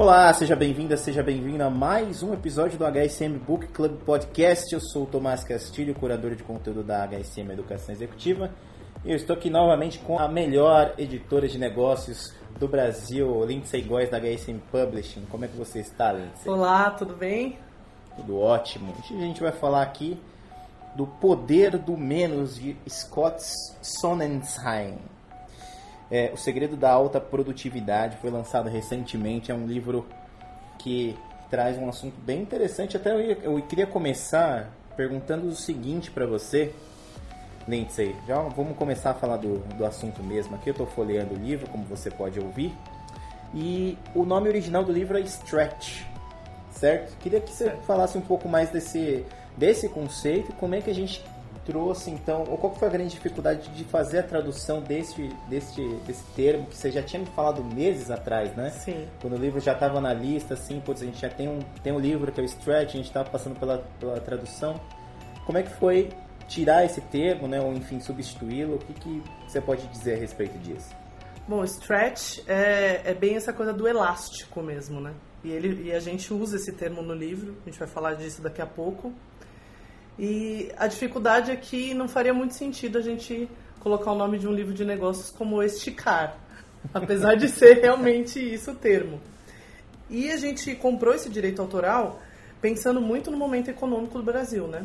Olá, seja bem-vinda, seja bem-vindo a mais um episódio do HSM Book Club Podcast. Eu sou o Tomás Castilho, curador de conteúdo da HSM Educação Executiva. E eu estou aqui novamente com a melhor editora de negócios do Brasil, Lindsay Góes, da HSM Publishing. Como é que você está, Lindsay? Olá, tudo bem? Tudo ótimo. Hoje a gente vai falar aqui do Poder do Menos de Scott Sonnensheim. É, o Segredo da Alta Produtividade foi lançado recentemente. É um livro que traz um assunto bem interessante. Até eu, ia, eu queria começar perguntando o seguinte para você, Lindsay. Já vamos começar a falar do, do assunto mesmo. Aqui eu estou folheando o livro, como você pode ouvir. E o nome original do livro é Stretch, certo? Queria que você falasse um pouco mais desse, desse conceito, como é que a gente trouxe então, ou qual foi a grande dificuldade de fazer a tradução desse, desse, desse termo que você já tinha me falado meses atrás, né? Sim. Quando o livro já estava na lista, assim, putz, a gente já tem um, tem um livro que é o Stretch, a gente estava passando pela, pela tradução. Como é que foi tirar esse termo, né, ou enfim, substituí-lo? O que, que você pode dizer a respeito disso? Bom, stretch é, é bem essa coisa do elástico mesmo, né? E, ele, e a gente usa esse termo no livro, a gente vai falar disso daqui a pouco. E a dificuldade é que não faria muito sentido a gente colocar o nome de um livro de negócios como esticar, apesar de ser realmente isso o termo. E a gente comprou esse direito autoral pensando muito no momento econômico do Brasil, né?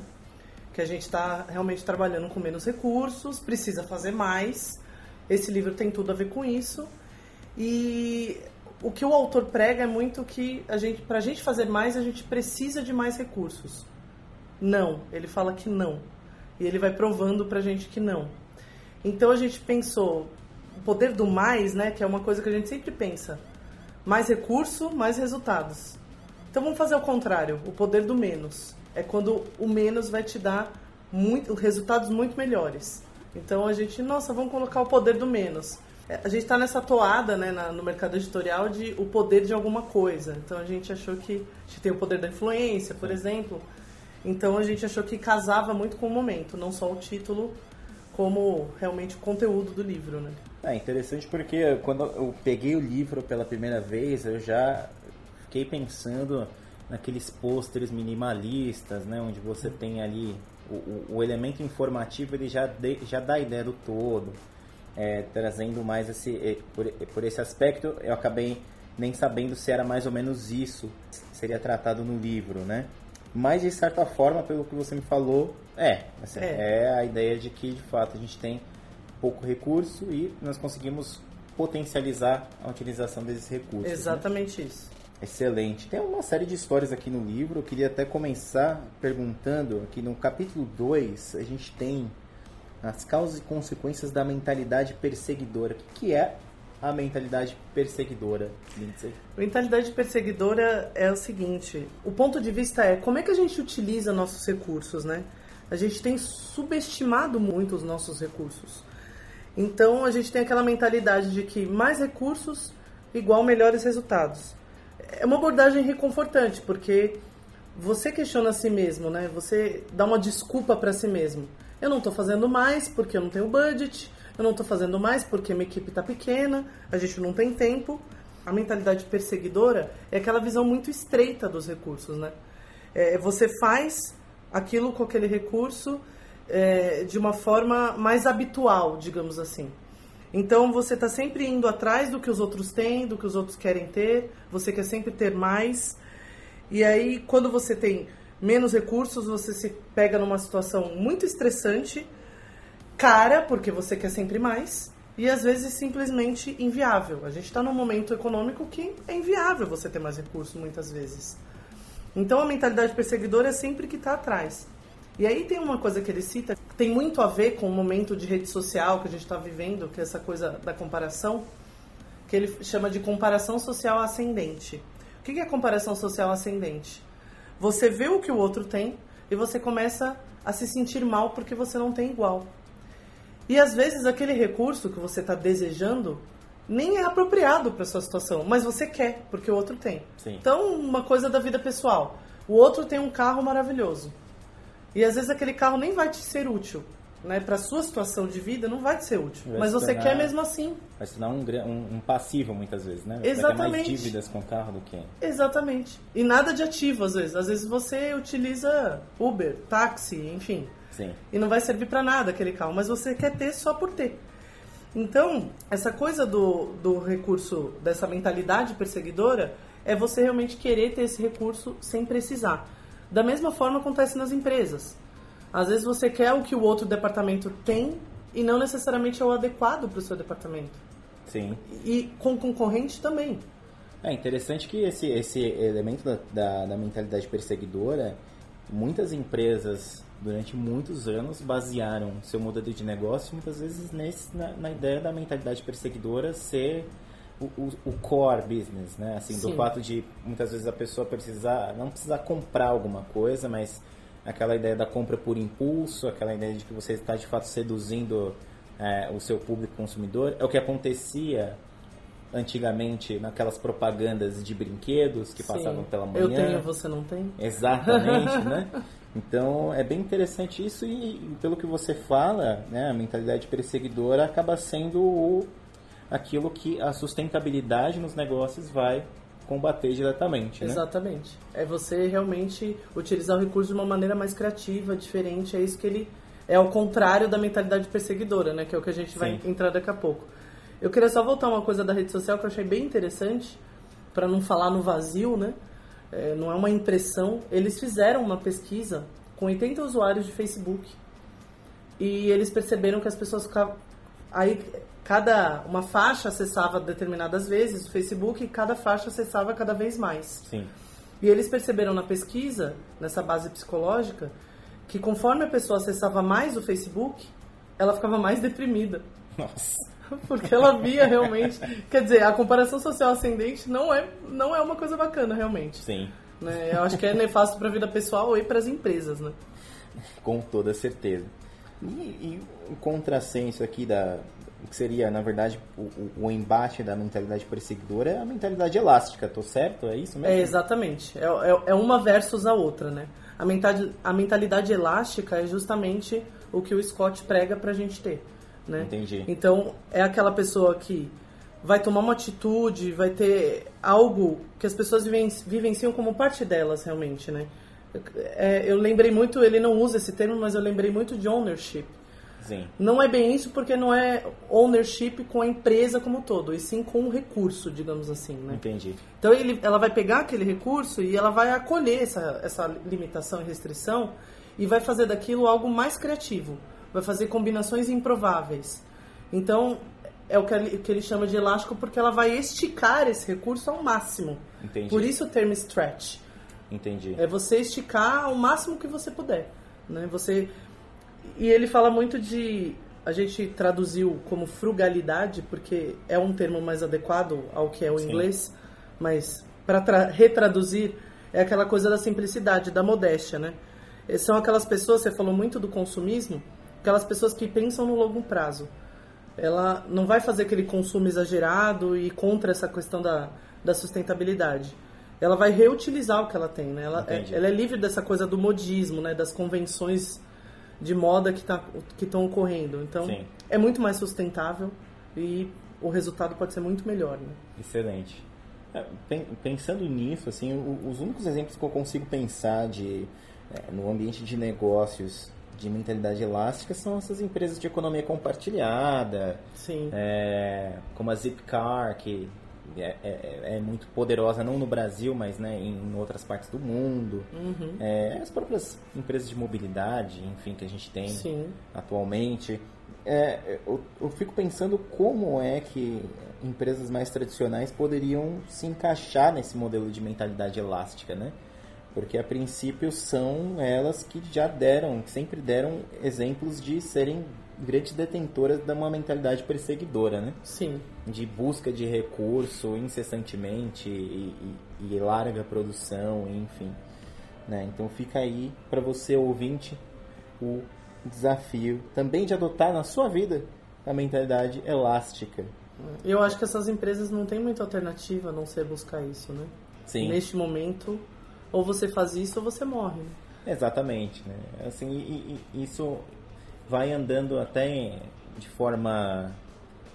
Que a gente está realmente trabalhando com menos recursos, precisa fazer mais. Esse livro tem tudo a ver com isso. E o que o autor prega é muito que a gente, para a gente fazer mais, a gente precisa de mais recursos. Não, ele fala que não. E ele vai provando pra gente que não. Então a gente pensou, o poder do mais, né, que é uma coisa que a gente sempre pensa. Mais recurso, mais resultados. Então vamos fazer o contrário, o poder do menos. É quando o menos vai te dar muito, resultados muito melhores. Então a gente, nossa, vamos colocar o poder do menos. É, a gente está nessa toada né, na, no mercado editorial de o poder de alguma coisa. Então a gente achou que a gente tem o poder da influência, por exemplo. Então a gente achou que casava muito com o momento, não só o título, como realmente o conteúdo do livro, né? É interessante porque quando eu peguei o livro pela primeira vez, eu já fiquei pensando naqueles pôsteres minimalistas, né, onde você tem ali o, o, o elemento informativo, ele já, de, já dá a ideia do todo, é, trazendo mais esse por, por esse aspecto, eu acabei nem sabendo se era mais ou menos isso seria tratado no livro, né? Mas, de certa forma, pelo que você me falou, é. Assim, é. é. a ideia de que, de fato, a gente tem pouco recurso e nós conseguimos potencializar a utilização desses recursos. Né? Exatamente né? isso. Excelente. Tem uma série de histórias aqui no livro. Eu queria até começar perguntando aqui no capítulo 2, a gente tem as causas e consequências da mentalidade perseguidora. O que, que é a mentalidade perseguidora, Lindsay? Mentalidade perseguidora é o seguinte: o ponto de vista é como é que a gente utiliza nossos recursos, né? A gente tem subestimado muito os nossos recursos. Então a gente tem aquela mentalidade de que mais recursos igual melhores resultados. É uma abordagem reconfortante, porque você questiona a si mesmo, né? Você dá uma desculpa para si mesmo. Eu não estou fazendo mais porque eu não tenho budget, eu não estou fazendo mais porque minha equipe está pequena, a gente não tem tempo. A mentalidade perseguidora é aquela visão muito estreita dos recursos, né? É, você faz aquilo com aquele recurso é, de uma forma mais habitual, digamos assim. Então você está sempre indo atrás do que os outros têm, do que os outros querem ter, você quer sempre ter mais. E aí, quando você tem menos recursos, você se pega numa situação muito estressante cara, porque você quer sempre mais, e às vezes simplesmente inviável. A gente está num momento econômico que é inviável você ter mais recursos muitas vezes. Então a mentalidade perseguidora é sempre que está atrás. E aí tem uma coisa que ele cita, que tem muito a ver com o momento de rede social que a gente está vivendo, que é essa coisa da comparação, que ele chama de comparação social ascendente. O que é comparação social ascendente? Você vê o que o outro tem e você começa a se sentir mal porque você não tem igual. E às vezes aquele recurso que você está desejando nem é apropriado para sua situação, mas você quer, porque o outro tem. Sim. Então, uma coisa da vida pessoal. O outro tem um carro maravilhoso. E às vezes aquele carro nem vai te ser útil, né, para sua situação de vida, não vai ser útil. Vai Mas se você tornar- quer mesmo assim. Vai se tornar um, um, um passivo muitas vezes, né? Você vai ter Exatamente. mais dívidas com o carro do que. Exatamente. E nada de ativo, às vezes. Às vezes você utiliza Uber, táxi, enfim. Sim. E não vai servir para nada aquele carro, mas você quer ter só por ter. Então, essa coisa do, do recurso, dessa mentalidade perseguidora, é você realmente querer ter esse recurso sem precisar. Da mesma forma acontece nas empresas. Às vezes você quer o que o outro departamento tem e não necessariamente é o adequado para o seu departamento. Sim. E com concorrente também. É interessante que esse, esse elemento da, da, da mentalidade perseguidora, muitas empresas durante muitos anos basearam seu modelo de negócio muitas vezes nesse, na, na ideia da mentalidade perseguidora ser o, o, o core business, né? Assim, do Sim. fato de muitas vezes a pessoa precisar, não precisar comprar alguma coisa, mas aquela ideia da compra por impulso, aquela ideia de que você está de fato seduzindo é, o seu público consumidor, é o que acontecia antigamente naquelas propagandas de brinquedos que passavam Sim. pela manhã. Eu tenho, você não tem? Exatamente, né? Então é bem interessante isso e, pelo que você fala, né, a mentalidade perseguidora acaba sendo o, aquilo que a sustentabilidade nos negócios vai combater diretamente, né? Exatamente. É você realmente utilizar o recurso de uma maneira mais criativa, diferente. É isso que ele. É ao contrário da mentalidade perseguidora, né? Que é o que a gente vai Sim. entrar daqui a pouco. Eu queria só voltar uma coisa da rede social que eu achei bem interessante, para não falar no vazio, né? É, não é uma impressão. Eles fizeram uma pesquisa com 80 usuários de Facebook e eles perceberam que as pessoas ficavam. Aí cada uma faixa acessava determinadas vezes o Facebook e cada faixa acessava cada vez mais. Sim. E eles perceberam na pesquisa, nessa base psicológica, que conforme a pessoa acessava mais o Facebook, ela ficava mais deprimida. Nossa. Porque ela via realmente. Quer dizer, a comparação social ascendente não é, não é uma coisa bacana, realmente. Sim. Né? Eu acho que é nefasto para a vida pessoal e para as empresas, né? Com toda certeza. E, e o contrassenso aqui da o que seria, na verdade, o, o- embate da mentalidade perseguidora é a mentalidade elástica, tô certo? É isso mesmo? É, exatamente. É, é, é uma versus a outra, né? A mentalidade, a mentalidade elástica é justamente o que o Scott prega pra gente ter, né? Entendi. Então, é aquela pessoa que vai tomar uma atitude, vai ter algo que as pessoas viven- vivenciam como parte delas, realmente, né? É, eu lembrei muito, ele não usa esse termo, mas eu lembrei muito de ownership. Sim. Não é bem isso porque não é ownership com a empresa como um todo, e sim com o recurso, digamos assim, né? Entendi. Então ele, ela vai pegar aquele recurso e ela vai acolher essa, essa limitação e restrição e vai fazer daquilo algo mais criativo. Vai fazer combinações improváveis. Então é o que ele, que ele chama de elástico porque ela vai esticar esse recurso ao máximo. Entendi. Por isso o termo stretch. Entendi. É você esticar ao máximo que você puder. Né? Você... E ele fala muito de. A gente traduziu como frugalidade, porque é um termo mais adequado ao que é o Sim. inglês, mas para retraduzir é aquela coisa da simplicidade, da modéstia, né? São aquelas pessoas, você falou muito do consumismo, aquelas pessoas que pensam no longo prazo. Ela não vai fazer aquele consumo exagerado e contra essa questão da, da sustentabilidade. Ela vai reutilizar o que ela tem, né? Ela, é, ela é livre dessa coisa do modismo, né? Das convenções de moda que tá, que estão ocorrendo. Então, Sim. é muito mais sustentável e o resultado pode ser muito melhor, né? Excelente. É, pen- Pensando nisso, assim, os únicos exemplos que eu consigo pensar de é, no ambiente de negócios de mentalidade elástica são essas empresas de economia compartilhada, Sim. é, como a Zipcar, que é, é- é muito poderosa não no Brasil, mas né, em outras partes do mundo. Uhum. É, as próprias empresas de mobilidade, enfim, que a gente tem Sim. atualmente. É, eu, eu fico pensando como é que empresas mais tradicionais poderiam se encaixar nesse modelo de mentalidade elástica, né? Porque a princípio são elas que já deram, que sempre deram exemplos de serem grandes detentoras de uma mentalidade perseguidora, né? Sim. De busca de recurso incessantemente e, e- e larga produção, enfim. Né? Então fica aí para você ouvinte o desafio também de adotar na sua vida a mentalidade elástica. Eu acho que essas empresas não têm muita alternativa a não ser buscar isso, né? Sim, Neste momento, ou você faz isso ou você morre. né? exatamente. Né? Assim, e- e- isso vai andando até de forma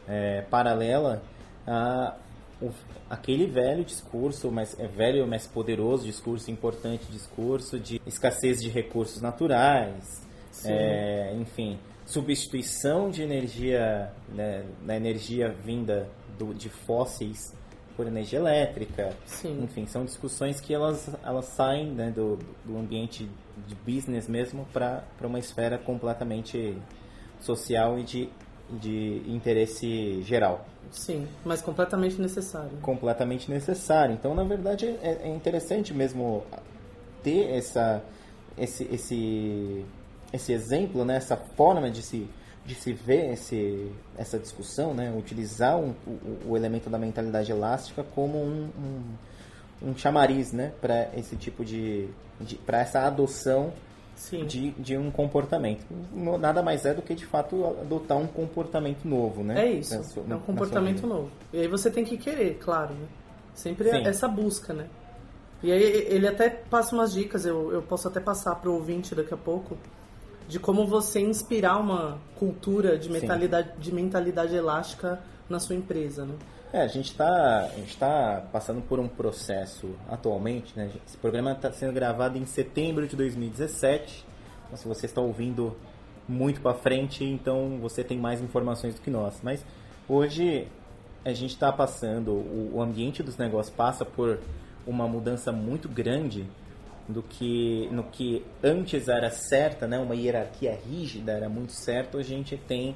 é, paralela a o, aquele velho discurso, mas é velho, mas poderoso discurso, importante discurso de escassez de recursos naturais, é, enfim, substituição de energia, né, da energia vinda do, de fósseis por energia elétrica. Sim. Enfim, são discussões que elas, elas saem né, do, do ambiente de business mesmo para uma esfera completamente social e de, de interesse geral. Sim, mas completamente necessário. Completamente necessário. Então, na verdade, é, é interessante mesmo ter essa, esse, esse, esse exemplo, né? essa forma de se, de se ver esse, essa discussão, né? utilizar um, o, o, elemento da mentalidade elástica como um, um, um chamariz né? para esse tipo de, de para essa adoção de, de um comportamento. Nada mais é do que, de fato, adotar um comportamento novo, né? É isso, é um comportamento novo. E aí você tem que querer, claro, né? Sempre Sim. essa busca, né? E aí ele até passa umas dicas, eu, eu posso até passar para o ouvinte daqui a pouco, de como você inspirar uma cultura de mentalidade, de mentalidade elástica na sua empresa, né? É, a gente está tá passando por um processo atualmente, né? Esse programa está sendo gravado em setembro de 2017. Então, se você está ouvindo muito para frente, então você tem mais informações do que nós. Mas hoje a gente está passando, o, o ambiente dos negócios passa por uma mudança muito grande do que no que antes era certa, né? Uma hierarquia rígida era muito certo. A gente tem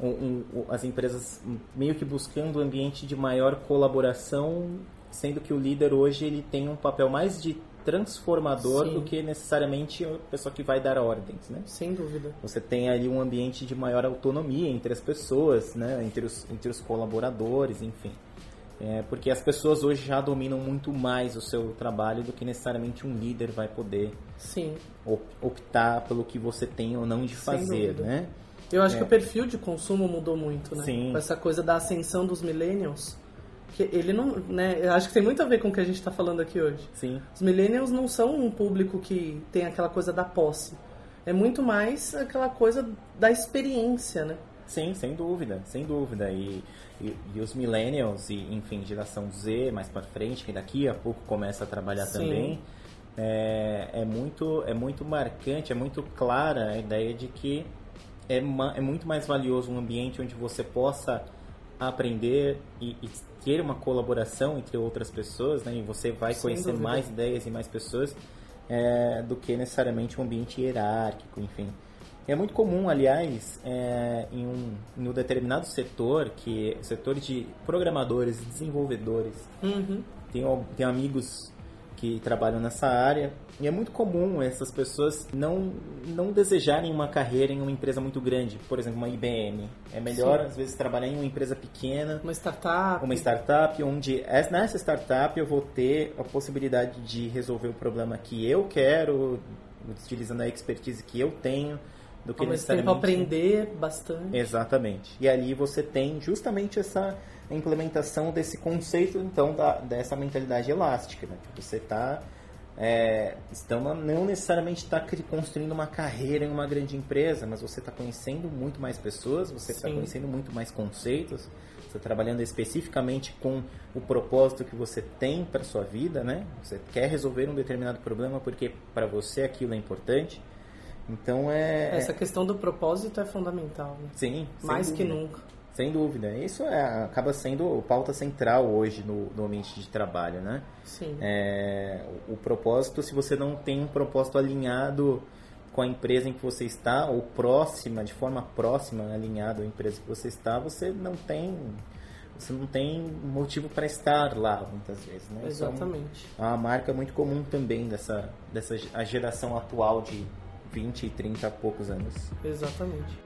um, um, as empresas meio que buscando um ambiente de maior colaboração, sendo que o líder hoje ele tem um papel mais de transformador Sim. do que necessariamente a pessoa que vai dar ordens, né? Sem dúvida. Você tem ali um ambiente de maior autonomia entre as pessoas, né? Entre os, entre os colaboradores, enfim. É, porque as pessoas hoje já dominam muito mais o seu trabalho do que necessariamente um líder vai poder Sim. optar pelo que você tem ou não de fazer, né? Eu acho é. que o perfil de consumo mudou muito, né? Sim. Com essa coisa da ascensão dos millennials. Que ele não, né? Eu acho que tem muito a ver com o que a gente está falando aqui hoje. Sim. Os millennials não são um público que tem aquela coisa da posse. É muito mais aquela coisa da experiência, né? Sim, sem dúvida, sem dúvida. E, e, e os millennials, e enfim, geração Z mais para frente, que daqui a pouco começa a trabalhar Sim. também, é, é, muito, é muito marcante, é muito clara a ideia de que é, é muito mais valioso um ambiente onde você possa aprender e, e, ter uma colaboração entre outras pessoas, né? E você vai Sem conhecer dúvida. mais ideias e mais pessoas é, do que necessariamente um ambiente hierárquico, enfim. É muito comum, aliás, é, em, um, em um determinado setor, que é setor de programadores e desenvolvedores, uhum. tenho, tenho amigos que trabalham nessa área. E é muito comum essas pessoas não, não desejarem uma carreira em uma empresa muito grande, por exemplo, uma IBM. É melhor, Sim. às vezes, trabalhar em uma empresa pequena. Uma startup. Uma startup, onde nessa startup eu vou ter a possibilidade de resolver o problema que eu quero, utilizando a expertise que eu tenho do que Ao necessariamente tempo aprender bastante. Exatamente. E ali você tem justamente essa implementação desse conceito então da, dessa mentalidade elástica, né? Você está é, então não necessariamente está construindo uma carreira em uma grande empresa, mas você está conhecendo muito mais pessoas, você está conhecendo muito mais conceitos, você está trabalhando especificamente com o propósito que você tem para sua vida, né? Você quer resolver um determinado problema porque para você aquilo é importante. Então é. Essa questão do propósito é fundamental. Né? Sim. Mais que nunca. Sem dúvida. Isso é, acaba sendo pauta central hoje no, no ambiente de trabalho, né? Sim. É, o, o, propósito, se você não tem um propósito alinhado com a empresa em que você está, ou próxima, de forma próxima, alinhado à empresa que você está, você não tem você não tem motivo para estar lá muitas vezes, né? Exatamente. é uma marca muito comum também dessa, dessa a geração atual de 20 e 30 poucos anos. Exatamente.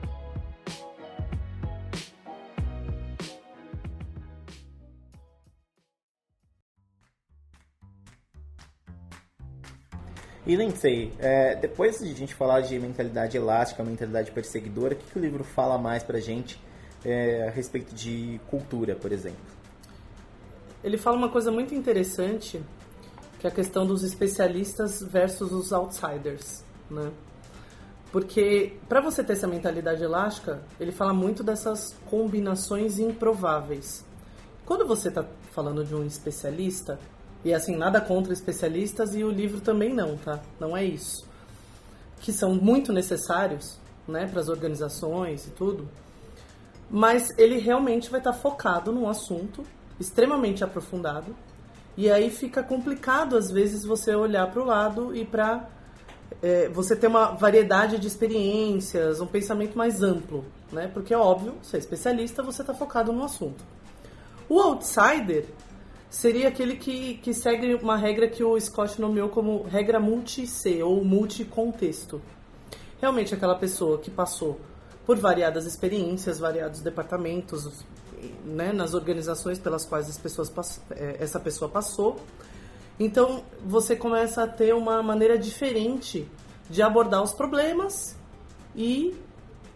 E Lindsay, é, depois de a gente falar de mentalidade elástica, mentalidade perseguidora, o que, que o livro fala mais pra gente é, a respeito de cultura, por exemplo? Ele fala uma coisa muito interessante, que é a questão dos especialistas versus os outsiders, né? Porque para você ter essa mentalidade elástica, ele fala muito dessas combinações improváveis. Quando você está falando de um especialista, e assim, nada contra especialistas e o livro também não, tá? Não é isso. Que são muito necessários, né, para as organizações e tudo. Mas ele realmente vai estar tá focado num assunto extremamente aprofundado. E aí fica complicado às vezes você olhar para o lado e para é, você ter uma variedade de experiências, um pensamento mais amplo, né? Porque é óbvio, você é especialista, você está focado no assunto. O outsider seria aquele que, que segue uma regra que o Scott nomeou como regra multi-C ou multi-contexto. Realmente aquela pessoa que passou por variadas experiências, variados departamentos, né, nas organizações pelas quais as pessoas, é, essa pessoa passou. Então você começa a ter uma maneira diferente de abordar os problemas e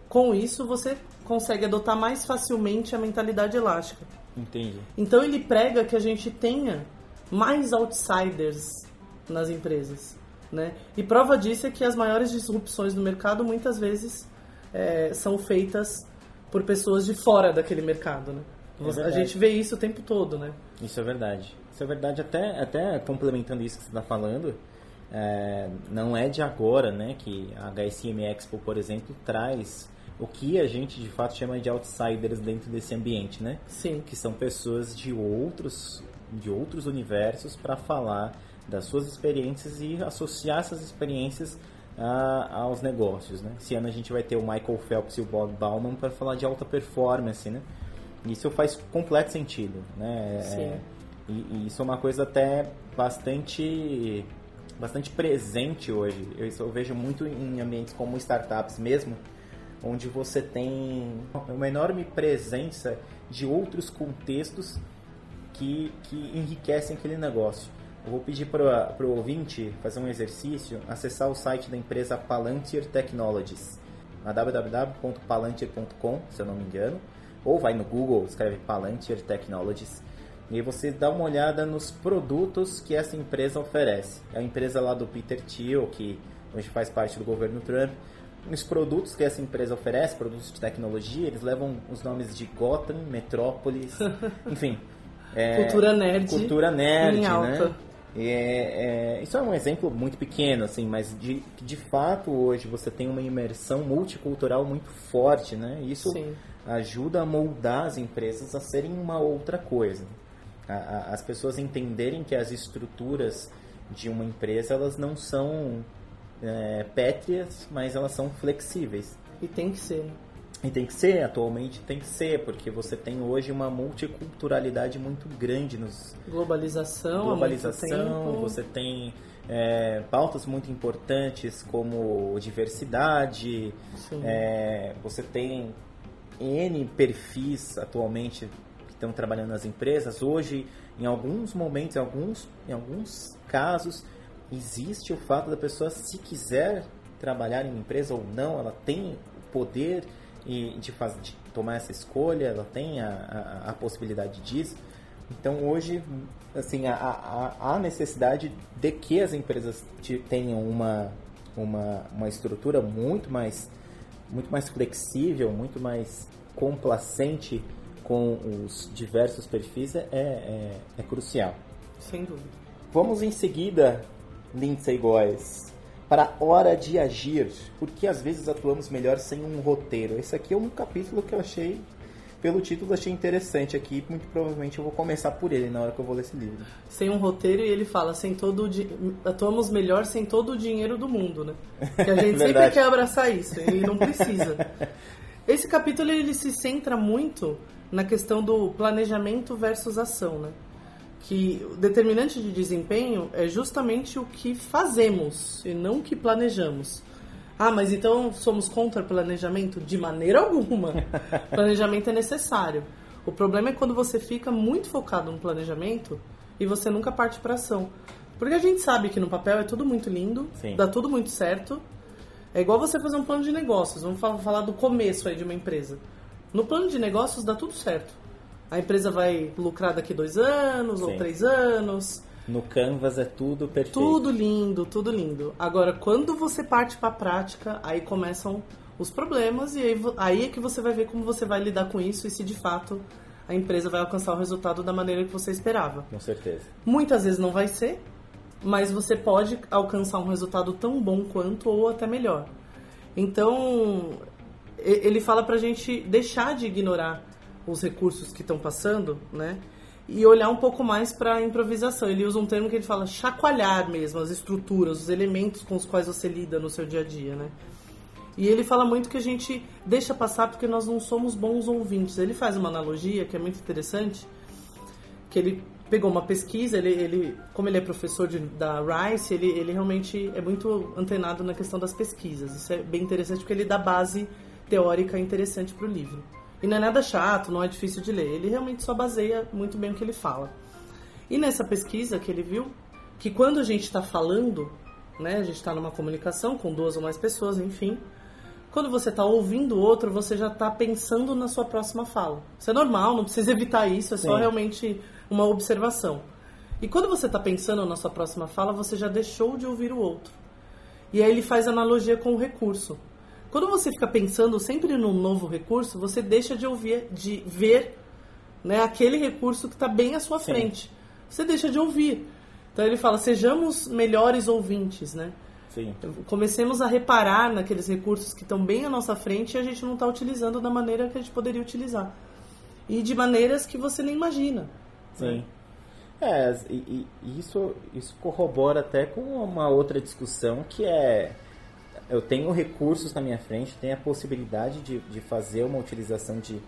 com isso você consegue adotar mais facilmente a mentalidade elástica. Entendi. Então ele prega que a gente tenha mais outsiders nas empresas, né? E prova disso é que as maiores disrupções no mercado muitas vezes é, são feitas por pessoas de fora daquele mercado, né? É a gente vê isso o tempo todo, né? Isso é verdade. Isso é verdade, até, até complementando isso que você está falando, é, não é de agora, né, que a HSM Expo, por exemplo, traz o que a gente de fato chama de outsiders dentro desse ambiente, né? Sim. Que são pessoas de outros, de outros universos para falar das suas experiências e associar essas experiências a, aos negócios, né? Esse ano a gente vai ter o Michael Phelps e o Bob Bauman para falar de alta performance, né? Isso faz completo sentido, né? É, Sim. E, e, isso é uma coisa até bastante bastante presente hoje. Eu, isso eu vejo muito em ambientes como startups mesmo, onde você tem uma enorme presença de outros contextos que, que enriquecem aquele negócio. Eu vou pedir para o ouvinte fazer um exercício, acessar o site da empresa Palantir Technologies, www.palantir.com, se eu não me engano, ou vai no Google, escreve Palantir Technologies, e aí você dá uma olhada nos produtos que essa empresa oferece. É a empresa lá do Peter Thiel, que hoje faz parte do governo Trump. Os produtos que essa empresa oferece, produtos de tecnologia, eles levam os nomes de Gotham, Metrópolis, enfim. É, cultura nerd. Cultura nerd, em alta. né? É, é, isso é um exemplo muito pequeno, assim, mas de, de fato hoje você tem uma imersão multicultural muito forte, né? Isso Sim. ajuda a moldar as empresas a serem uma outra coisa. A, a, as pessoas entenderem que as estruturas de uma empresa elas não são é, pétreas, mas elas são flexíveis. E tem que ser. E tem que ser, atualmente tem que ser, porque você tem hoje uma multiculturalidade muito grande nos. Globalização, globalização, você tem é, pautas muito importantes como diversidade, é, você tem N perfis atualmente estão trabalhando nas empresas. Hoje, em alguns momentos, em alguns, em alguns casos, existe o fato da pessoa, se quiser trabalhar em uma empresa ou não, ela tem o poder e de, fazer, de tomar essa escolha, ela tem a, a, a possibilidade disso. Então hoje, assim, há, necessidade de que as empresas tenham uma, uma, uma estrutura muito mais, muito mais flexível, muito mais complacente com os diversos perfis é, é, é crucial. Sem dúvida. Vamos em seguida, Lindsay Góes, para hora de agir, porque às vezes atuamos melhor sem um roteiro. Esse aqui é um capítulo que eu achei, pelo título, achei interessante aqui. Muito provavelmente eu vou começar por ele na hora que eu vou ler esse livro. Sem um roteiro, e ele fala: sem todo di... atuamos melhor sem todo o dinheiro do mundo, né? Que a gente sempre quer abraçar isso e não precisa. Esse capítulo ele se centra muito na questão do planejamento versus ação, né? que o determinante de desempenho é justamente o que fazemos e não o que planejamos. Ah, mas então somos contra planejamento? De maneira alguma. planejamento é necessário. O problema é quando você fica muito focado no planejamento e você nunca parte para ação. Porque a gente sabe que no papel é tudo muito lindo, Sim. dá tudo muito certo. É igual você fazer um plano de negócios. Vamos falar do começo aí de uma empresa. No plano de negócios dá tudo certo a empresa vai lucrar daqui dois anos Sim. ou três anos. No Canvas é tudo perfeito. Tudo lindo, tudo lindo. Agora, quando você parte para a prática, aí começam os problemas e aí, aí é que você vai ver como você vai lidar com isso e se de fato a empresa vai alcançar o resultado da maneira que você esperava. Com certeza. Muitas vezes não vai ser, mas você pode alcançar um resultado tão bom quanto ou até melhor. Então, ele fala pra gente deixar de ignorar os recursos que estão passando, né? E olhar um pouco mais para a improvisação. Ele usa um termo que ele fala chacoalhar mesmo as estruturas, os elementos com os quais você lida no seu dia a dia, né? E ele fala muito que a gente deixa passar porque nós não somos bons ouvintes. Ele faz uma analogia que é muito interessante, que ele pegou uma pesquisa, ele, ele como ele é professor de, da Rice, ele, ele realmente é muito antenado na questão das pesquisas. Isso é bem interessante porque ele dá base teórica interessante para o livro. E não é nada chato, não é difícil de ler. Ele realmente só baseia muito bem o que ele fala. E nessa pesquisa que ele viu, que quando a gente está falando, né, a gente está numa comunicação com duas ou mais pessoas, enfim, quando você está ouvindo o outro, você já está pensando na sua próxima fala. Isso é normal, não precisa evitar isso, é só Sim. realmente uma observação. E quando você está pensando na sua próxima fala, você já deixou de ouvir o outro. E aí ele faz analogia com o recurso. Quando você fica pensando sempre num novo recurso, você deixa de ouvir, de ver né, aquele recurso que está bem à sua Sim. frente. Você deixa de ouvir. Então ele fala, sejamos melhores ouvintes, né? Sim. Comecemos a reparar naqueles recursos que estão bem à nossa frente e a gente não está utilizando da maneira que a gente poderia utilizar. E de maneiras que você nem imagina. Sim. É, e, e isso, isso corrobora até com uma outra discussão que é eu tenho recursos na minha frente, tenho a possibilidade de, de fazer uma utilização de,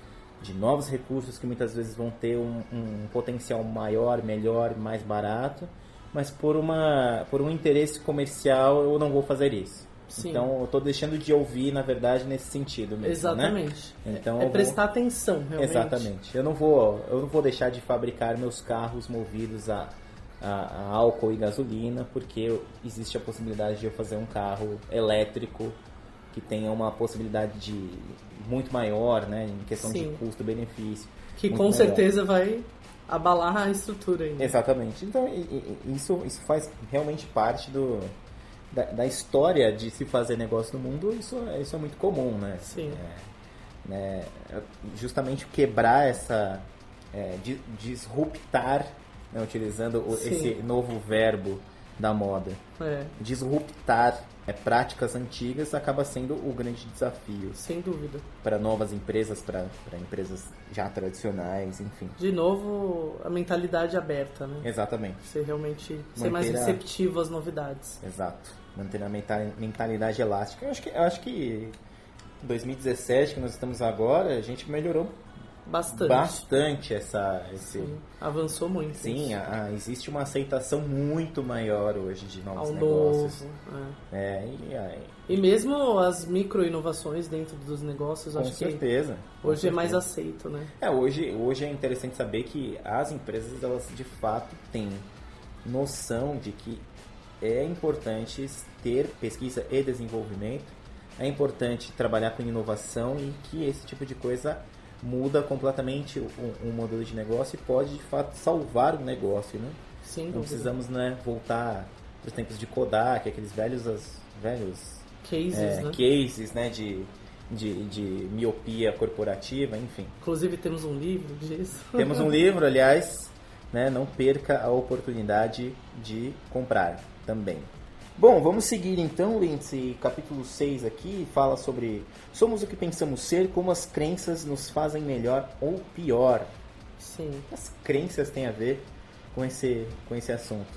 de novos recursos que muitas vezes vão ter um, um potencial maior, melhor, mais barato mas por, uma, por um interesse comercial eu não vou fazer isso. Sim. Então eu estou deixando de ouvir, na verdade, nesse sentido mesmo. Né? Exatamente. Né? Então, é prestar vou... atenção, realmente. Exatamente. Eu não, vou, eu não vou deixar de fabricar meus carros movidos a, a, álcool e gasolina, porque existe a possibilidade de eu fazer um carro elétrico que tenha uma possibilidade de muito maior, né, em questão Sim. de custo-benefício. Que com melhor. certeza vai abalar a estrutura ainda. Exatamente. Então, isso, isso faz realmente parte do, da, da, história de se fazer negócio no mundo. Isso, isso é muito comum, né? Sim. É, né, justamente quebrar essa... É, disruptar, né, utilizando Sim. esse novo verbo da moda. É. Disruptar é, práticas antigas acaba sendo o grande desafio. Sem dúvida. Para novas empresas, para empresas já tradicionais, enfim. De novo, a mentalidade aberta, né? Exatamente. Ser realmente ser mais receptivo às novidades. Exato. Manter a mentalidade elástica. Eu acho que, eu acho que 2017, que nós estamos agora, a gente melhorou Bastante. Bastante essa. Esse... Sim, avançou muito. Sim, a, a, existe uma aceitação muito maior hoje de novos Ao negócios. Novo, é. é e, e mesmo as micro inovações dentro dos negócios, com acho certeza, que hoje certeza. é mais aceito, né? É, hoje, hoje é interessante saber que as empresas, elas de fato têm noção de que é importante ter pesquisa e desenvolvimento, é importante trabalhar com inovação e que esse tipo de coisa muda completamente um, um, modelo de negócio e pode de fato salvar o negócio, né? Sim, Não precisamos né, voltar para os tempos de Kodak, aqueles velhos, as, velhos cases, é, né? cases né, de, de, de miopia corporativa, enfim. Inclusive temos um livro disso. Temos um livro, aliás, né, não perca a oportunidade de comprar também. Bom, vamos seguir então, Lindsay. Capítulo 6 aqui fala sobre somos o que pensamos ser, como as crenças nos fazem melhor ou pior. Sim. As crenças têm a ver com esse, com esse assunto.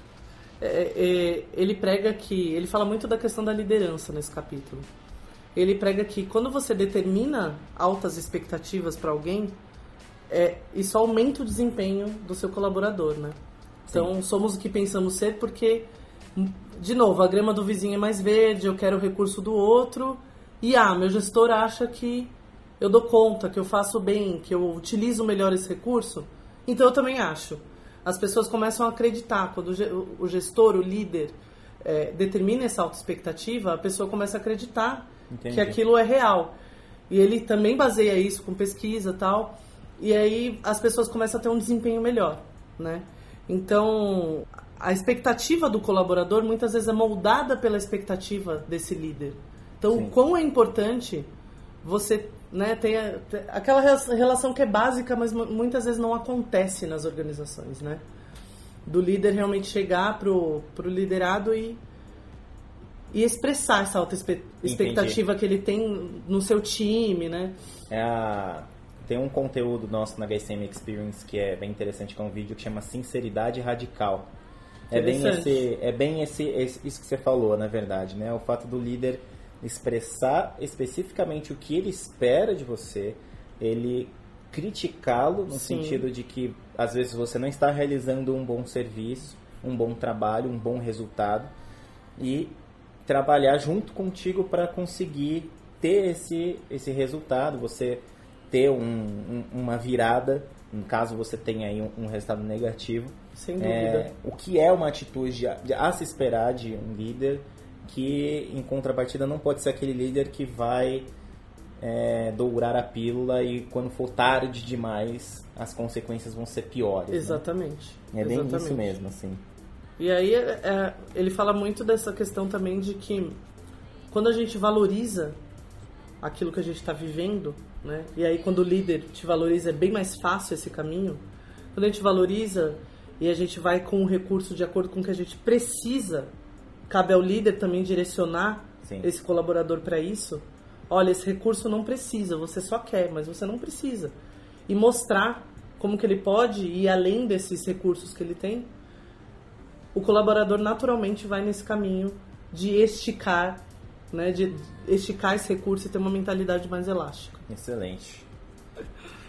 É, é, ele prega que. Ele fala muito da questão da liderança nesse capítulo. Ele prega que quando você determina altas expectativas para alguém, é, isso aumenta o desempenho do seu colaborador, né? Então, Sim. somos o que pensamos ser porque de novo, a grama do vizinho é mais verde, eu quero o recurso do outro. E ah, meu gestor acha que eu dou conta, que eu faço bem, que eu utilizo melhor esse recurso. Então eu também acho. As pessoas começam a acreditar. Quando o gestor, o líder, é, determina essa autoexpectativa, a pessoa começa a acreditar Entendi. que aquilo é real. E ele também baseia isso com pesquisa tal. E aí as pessoas começam a ter um desempenho melhor, né? Então, a expectativa do colaborador muitas vezes é moldada pela expectativa desse líder. Então, Sim. o quão é importante você né, ter, aquela relação que é básica, mas muitas vezes não acontece nas organizações, né? Do líder realmente chegar pro, pro liderado e, e expressar essa alta expectativa Entendi. que ele tem no seu time, né? É tem um conteúdo nosso na HSM Experience que é bem interessante, que é um vídeo que chama Sinceridade Radical. É bem, esse, é bem esse, esse, isso que você falou, na verdade, né? O fato do líder expressar especificamente o que ele espera de você, ele criticá-lo no Sim. sentido de que às vezes você não está realizando um bom serviço, um bom trabalho, um bom resultado e trabalhar junto contigo para conseguir ter esse, esse resultado, você ter um, um, uma virada, no caso você tenha aí um, um resultado negativo. Sem dúvida. É, o que é uma atitude de, a se esperar de um líder que, em contrapartida, não pode ser aquele líder que vai é, dourar a pílula e quando for tarde demais, as consequências vão ser piores. Né? Exatamente. Né? É bem Exatamente. isso mesmo, assim. E aí é, é, ele fala muito dessa questão também de que quando a gente valoriza aquilo que a gente está vivendo, né? E aí quando o líder te valoriza é bem mais fácil esse caminho. Quando a gente valoriza e a gente vai com o recurso de acordo com o que a gente precisa, cabe ao líder também direcionar Sim. esse colaborador para isso. Olha, esse recurso não precisa, você só quer, mas você não precisa. E mostrar como que ele pode ir além desses recursos que ele tem. O colaborador naturalmente vai nesse caminho de esticar né, de esticar esse recurso e ter uma mentalidade mais elástica. Excelente.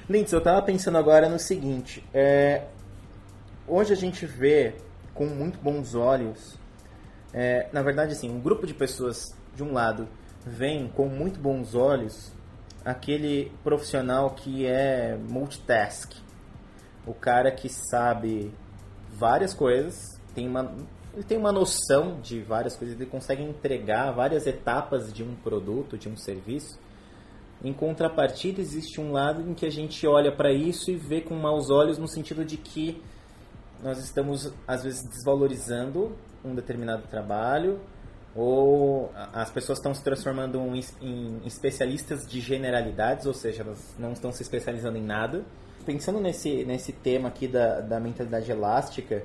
Lindsay, eu estava pensando agora no seguinte, é, hoje a gente vê com muito bons olhos, é, na verdade assim, um grupo de pessoas de um lado vem com muito bons olhos aquele profissional que é multitask, o cara que sabe várias coisas, tem uma ele tem uma noção de várias coisas, ele consegue entregar várias etapas de um produto, de um serviço. Em contrapartida, existe um lado em que a gente olha para isso e vê com maus olhos no sentido de que nós estamos às vezes desvalorizando um determinado trabalho ou as pessoas estão se transformando em especialistas de generalidades, ou seja, elas não estão se especializando em nada. Pensando nesse, nesse tema aqui da, da mentalidade elástica,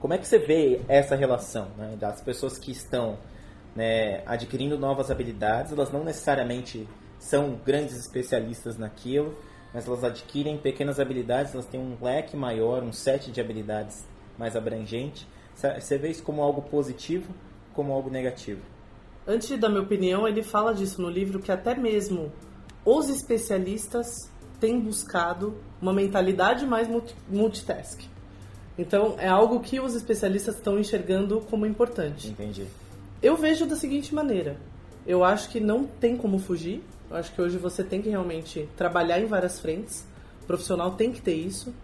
como é que você vê essa relação né, das pessoas que estão né, adquirindo novas habilidades? Elas não necessariamente são grandes especialistas naquilo, mas elas adquirem pequenas habilidades, elas têm um leque maior, um set de habilidades mais abrangente. Você vê isso como algo positivo, como algo negativo? Antes de dar minha opinião, ele fala disso no livro que até mesmo os especialistas têm buscado uma mentalidade mais multitask. Então, é algo que os especialistas estão enxergando como importante. Entendi. Eu vejo da seguinte maneira: eu acho que não tem como fugir. Eu acho que hoje você tem que realmente trabalhar em várias frentes. O profissional tem que ter isso.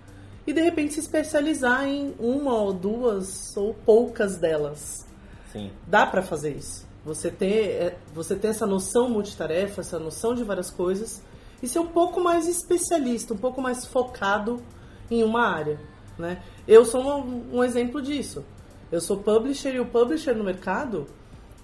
E de repente se especializar em uma ou duas ou poucas delas. Sim. Dá para fazer isso. Você ter, é, você ter essa noção multitarefa, essa noção de várias coisas e ser um pouco mais especialista, um pouco mais focado em uma área. Né? Eu sou um, um exemplo disso. Eu sou publisher e o publisher no mercado,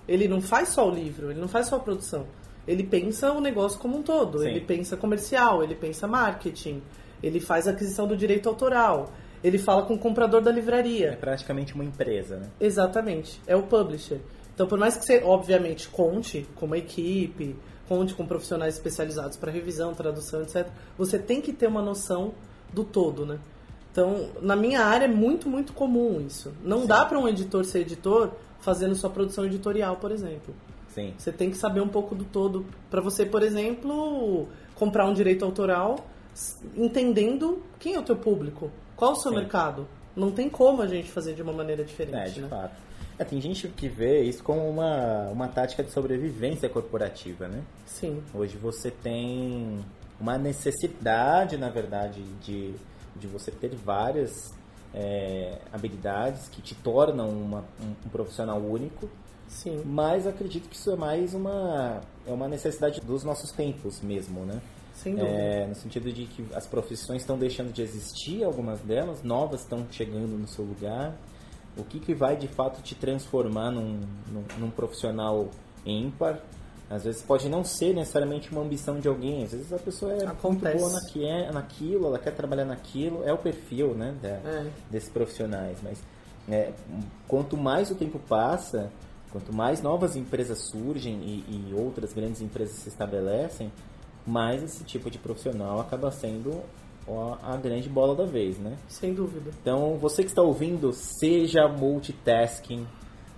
ele não faz só o livro, ele não faz só a produção. Ele pensa o negócio como um todo. Sim. Ele pensa comercial, ele pensa marketing, ele faz aquisição do direito autoral, ele fala com o comprador da livraria. É praticamente uma empresa, né? Exatamente. É o publisher. Então, por mais que você, obviamente, conte com uma equipe, conte com profissionais especializados para revisão, tradução, etc., você tem que ter uma noção do todo, né? Então, na minha área é muito, muito comum isso. Não Sim. dá para um editor ser editor fazendo sua produção editorial, por exemplo. Sim. Você tem que saber um pouco do todo para você, por exemplo, comprar um direito autoral entendendo quem é o teu público, qual o seu Sim. mercado. Não tem como a gente fazer de uma maneira diferente, é, de né? fato. É, tem gente que vê isso como uma, uma tática de sobrevivência corporativa, né? Sim. Hoje você tem uma necessidade, na verdade, de de você ter várias é, habilidades que te tornam uma, um, um, profissional único. Sim. Mas acredito que isso é mais uma, é uma necessidade dos nossos tempos mesmo, né? Sem dúvida. É, no sentido de que as profissões estão deixando de existir, algumas delas, novas estão chegando no seu lugar. O que, que vai de fato te transformar num, num, num profissional ímpar? Às vezes pode não ser necessariamente uma ambição de alguém, às vezes a pessoa é Acontece. muito boa naqui- é- naquilo, ela quer trabalhar naquilo, é o perfil né, da- É. desses profissionais. Mas é, quanto mais o tempo passa, quanto mais novas empresas surgem e, e outras grandes empresas se estabelecem, mais esse tipo de profissional acaba sendo a grande bola da vez, né? Sem dúvida. Então, você que está ouvindo, seja multitasking,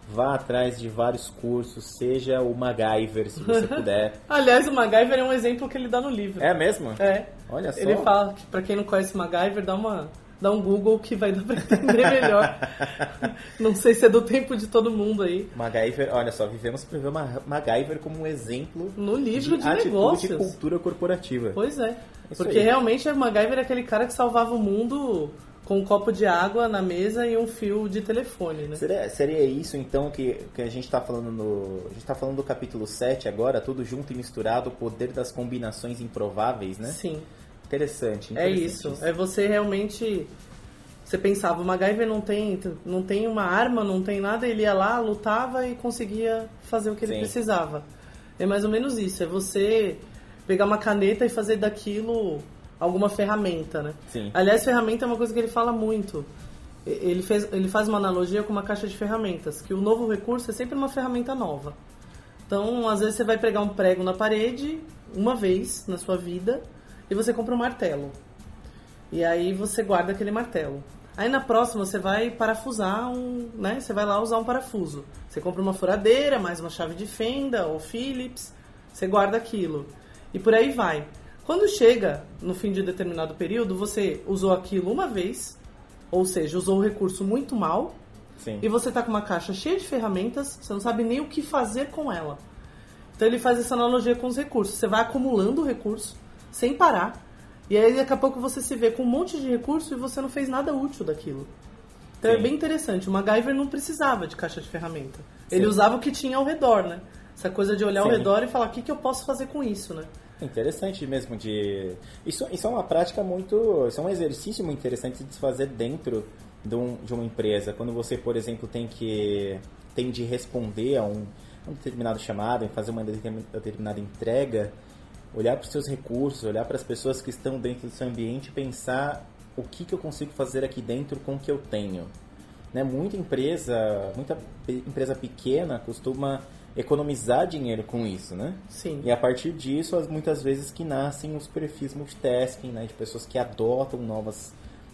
vá atrás de vários cursos, seja o MacGyver, se você puder. Aliás, o MacGyver é um exemplo que ele dá no livro. É mesmo? É. Olha só. Ele fala que pra quem não conhece MacGyver, dá uma dá um Google que vai dar pra entender melhor. não sei se é do tempo de todo mundo aí. MacGyver, olha só, vivemos para ver MacGyver como um exemplo No livro de, atitude negócios. e cultura corporativa. Pois é. Isso Porque aí. realmente o MacGyver é aquele cara que salvava o mundo com um copo de água na mesa e um fio de telefone, né? Seria, seria isso então que, que a gente está falando no. A gente está falando do capítulo 7 agora, tudo junto e misturado, o poder das combinações improváveis, né? Sim. Interessante. É interessante isso. É você realmente. Você pensava, o MacGyver não tem, não tem uma arma, não tem nada, ele ia lá, lutava e conseguia fazer o que ele Sim. precisava. É mais ou menos isso. É você pegar uma caneta e fazer daquilo alguma ferramenta, né? Sim. Aliás, ferramenta é uma coisa que ele fala muito. Ele, fez, ele faz uma analogia com uma caixa de ferramentas, que o novo recurso é sempre uma ferramenta nova. Então, às vezes você vai pregar um prego na parede uma vez na sua vida e você compra um martelo. E aí você guarda aquele martelo. Aí na próxima você vai parafusar um, né? Você vai lá usar um parafuso. Você compra uma furadeira, mais uma chave de fenda ou Phillips, você guarda aquilo. E por aí vai. Quando chega no fim de determinado período, você usou aquilo uma vez, ou seja, usou o recurso muito mal, Sim. e você tá com uma caixa cheia de ferramentas, você não sabe nem o que fazer com ela. Então ele faz essa analogia com os recursos. Você vai acumulando o recurso sem parar. E aí daqui a pouco você se vê com um monte de recurso e você não fez nada útil daquilo. Então é Sim. bem interessante. O MacGyver não precisava de caixa de ferramenta. Ele Sim. usava o que tinha ao redor, né? Essa coisa de olhar ao Sim. redor e falar o que, que eu posso fazer com isso, né? Interessante mesmo de. Isso, isso é uma prática muito. Isso é um exercício muito interessante de se fazer dentro de, um- de uma empresa. Quando você, por exemplo, tem que. tem de responder a um, um determinado chamado, fazer uma determin- determinada entrega, olhar para os seus recursos, olhar para as pessoas que estão dentro do seu ambiente e pensar o que, que eu consigo fazer aqui dentro com o que eu tenho. Né? Muita empresa, muita empresa pequena costuma economizar dinheiro com isso, né? Sim. E a partir disso, as- muitas vezes que nascem os perfis multitasking, né, de pessoas que adotam novas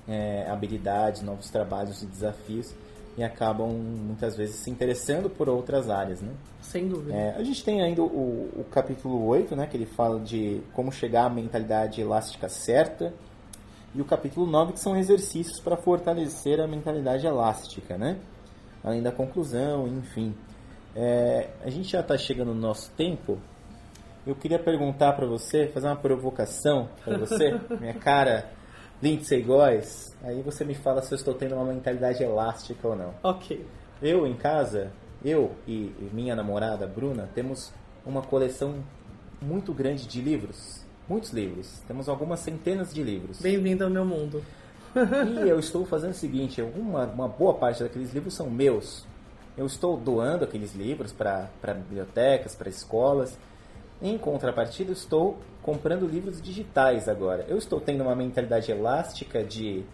é, habilidades, novos trabalhos e desafios e acabam muitas vezes se interessando por outras áreas, né? Sem dúvida. É, a gente tem ainda o, o capítulo 8, né, que ele fala de como chegar à mentalidade elástica certa, e o capítulo 9, que são exercícios para fortalecer a mentalidade elástica, né? Além da conclusão, enfim. É, a gente já está chegando no nosso tempo. Eu queria perguntar para você, fazer uma provocação para você, minha cara Lindsay Góes. Aí você me fala se eu estou tendo uma mentalidade elástica ou não. Ok. Eu em casa, eu e minha namorada Bruna, temos uma coleção muito grande de livros. Muitos livros. Temos algumas centenas de livros. Bem-vindo ao meu mundo. E eu estou fazendo o seguinte: uma, uma boa parte daqueles livros são meus. Eu estou doando aqueles livros para bibliotecas, para escolas. Em contrapartida, estou comprando livros digitais agora. Eu estou tendo uma mentalidade elástica de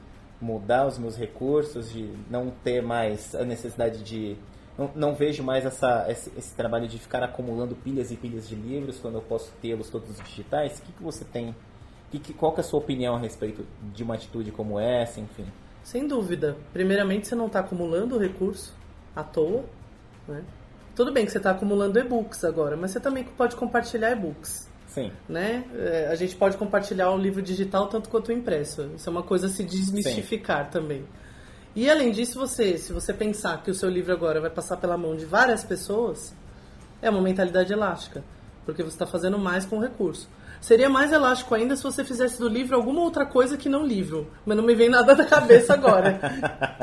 mudar os meus recursos, de não ter mais a necessidade de. Não, não vejo mais essa, esse, esse trabalho de ficar acumulando pilhas e pilhas de livros quando eu posso tê-los todos digitais. O que, que você tem? Que, que, qual que é a sua opinião a respeito de uma atitude como essa, enfim? Sem dúvida. Primeiramente, você não está acumulando recurso à toa, né? Tudo bem que você está acumulando e-books agora, mas você também pode compartilhar e-books, Sim, né? É, A gente pode compartilhar o livro digital tanto quanto o impresso. Isso é uma coisa a se desmistificar também. E além disso, você, se você pensar que o seu livro agora vai passar pela mão de várias pessoas, é uma mentalidade elástica, porque você está fazendo mais com o recurso. Seria mais elástico ainda se você fizesse do livro alguma outra coisa que não livro, mas não me vem nada da cabeça agora.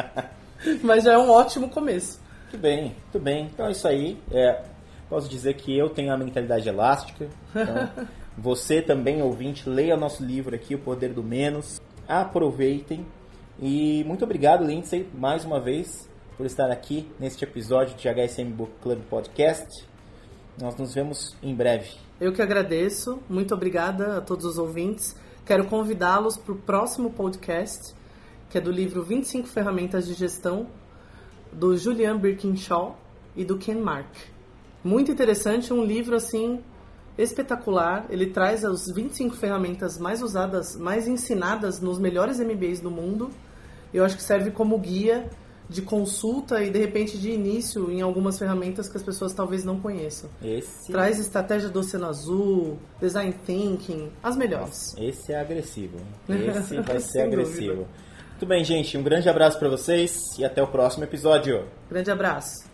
mas já é um ótimo começo. Muito bem, muito bem. Então é isso aí. É, posso dizer que eu tenho a mentalidade elástica. Então, você também, ouvinte, leia o nosso livro aqui, O Poder do Menos. Aproveitem. E muito obrigado, Lindsay, mais uma vez, por estar aqui neste episódio de HSM Book Club Podcast. Nós nos vemos em breve. Eu que agradeço. Muito obrigada a todos os ouvintes. Quero convidá-los para o próximo podcast, que é do livro 25 Ferramentas de Gestão, do Julian Birkinshaw e do Ken Mark. Muito interessante, um livro assim espetacular. Ele traz as 25 ferramentas mais usadas, mais ensinadas nos melhores MBAs do mundo. Eu acho que serve como guia de consulta e de repente de início em algumas ferramentas que as pessoas talvez não conheçam. Esse... Traz estratégia do Oceano Azul, design thinking, as melhores. Esse é agressivo. Esse vai ser agressivo. Muito bem, gente. Um grande abraço para vocês e até o próximo episódio. Grande abraço.